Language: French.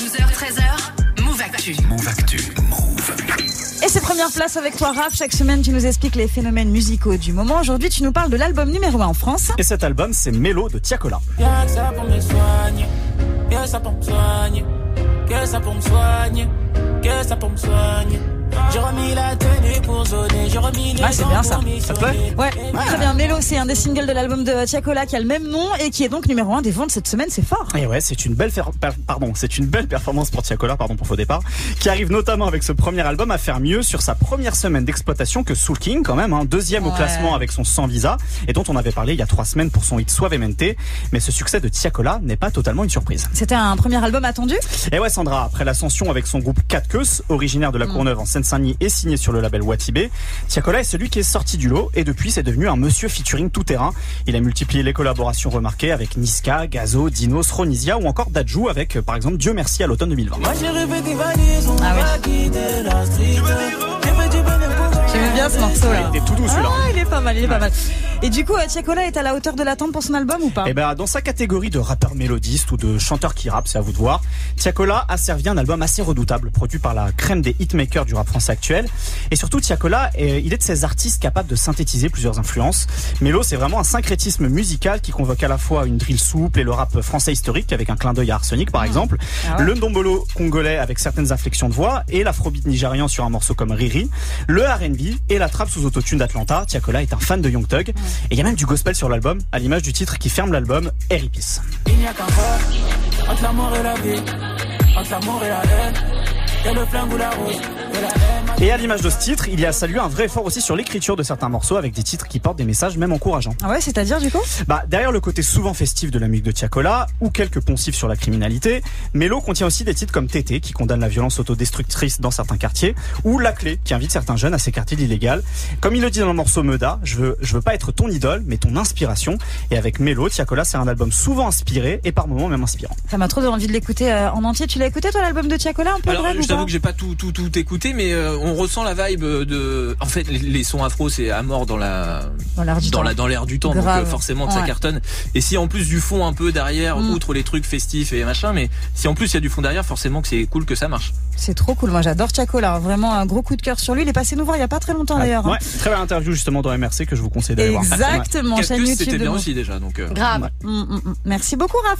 12h, 13h, Move Actu. Move Actu. Move. Et c'est première place avec toi, Raph. Chaque semaine, tu nous expliques les phénomènes musicaux du moment. Aujourd'hui, tu nous parles de l'album numéro 1 en France. Et cet album, c'est Mélo de Tiakola. Y'a que ça pour me soigner, que ça pour me soigner, que ça pour me soigner, que ça pour me soigner. J'ai remis la tenue Ah, c'est bien ça. Ça te plaît? Ouais, très bien. Mélo, c'est un des singles de l'album de Tiakola qui a le même nom et qui est donc numéro 1 des ventes cette semaine. C'est fort. Et ouais, c'est une belle fer- pardon, c'est une belle performance pour Tiakola, pardon pour faux départ, qui arrive notamment avec ce premier album à faire mieux sur sa première semaine d'exploitation que Soul King quand même, hein, deuxième au classement avec son Sans Visa et dont on avait parlé il y a trois semaines pour son hit Suavemente. Mais ce succès de Tiakola n'est pas totalement une surprise. C'était un premier album attendu? Et ouais Sandra, après l'ascension avec son groupe 4 Queues, originaire de la Courneuve en Seine-Saint-Denis et signé sur le label Watibé, Tiakola est celui qui est sorti du lot et depuis c'est devenu un monsieur featuring tout terrain. Il a multiplié les collaborations remarquées avec Niska, Gazo, Dinos, Ronisia ou encore Dajou avec euh, par exemple Dieu merci à l'automne 2020. Moi j'ai rêvé des valises, on Ah oui. Bien ce morceau là. Il était tout doux celui-là. Ah, il est pas mal, il est pas mal. Et du coup, euh, Tiakola est à la hauteur de l'attente pour son album ou pas Eh ben, dans sa catégorie de rappeur mélodiste ou de chanteur qui rappe, c'est à vous de voir, Tiakola a servi un album assez redoutable, produit par la crème des hitmakers du rap français actuel. Et surtout, Tiakola, eh, il est de ces artistes capables de synthétiser plusieurs influences. Mélo, c'est vraiment un syncrétisme musical qui convoque à la fois une drill souple et le rap français historique avec un clin d'œil à Arsenic, par exemple. Ah ouais. Le ndombolo congolais avec certaines inflexions de voix et l'afrobeat nigérian sur un morceau comme Riri. Le R&B et la trappe sous autotune d'Atlanta. Tiakola est un fan de Young Thug. Et il y a même du gospel sur l'album, à l'image du titre qui ferme l'album, Airy Peace. Il n'y a qu'un pas entre l'amour et la vie, entre l'amour et la haine. Et le flingue ou la rose, et la haine. Et à l'image de ce titre, il y a salué un vrai effort aussi sur l'écriture de certains morceaux avec des titres qui portent des messages même encourageants. Ah ouais, c'est-à-dire du coup? Bah, derrière le côté souvent festif de la musique de Tiakola, ou quelques poncifs sur la criminalité, Mélo contient aussi des titres comme Tété, qui condamne la violence autodestructrice dans certains quartiers, ou La Clé, qui invite certains jeunes à s'écarter de l'illégal. Comme il le dit dans le morceau Meda, je veux, je veux pas être ton idole, mais ton inspiration. Et avec Mélo, Tiakola, c'est un album souvent inspiré, et par moments même inspirant. Ça m'a trop envie de l'écouter euh, en entier. Tu l'as écouté toi l'album de Tiakola un peu Alors, ou je t'avoue pas? que j'ai pas tout, tout, tout écouté, mais euh, on ressent la vibe de. En fait, les, sons afro, c'est à mort dans la Dans l'air du dans temps. la dans l'air du temps, donc Grave. euh, forcément que ça cartonne. Et si en plus du fond un peu derrière, Mm. outre les trucs festifs et machin, mais si en plus il y a du fond derrière, forcément que c'est cool que ça marche. C'est trop cool. Moi, j'adore Tiakola. Vraiment un gros coup de cœur sur lui. Il est passé nous voir il y a pas très longtemps d'ailleurs. hein. Très belle interview justement dans MRC que je vous conseille d'aller voir. Exactement. Chaîne c'était YouTube de bien aussi déjà, donc. euh, Grave. Mm, mm. Merci beaucoup, Raph.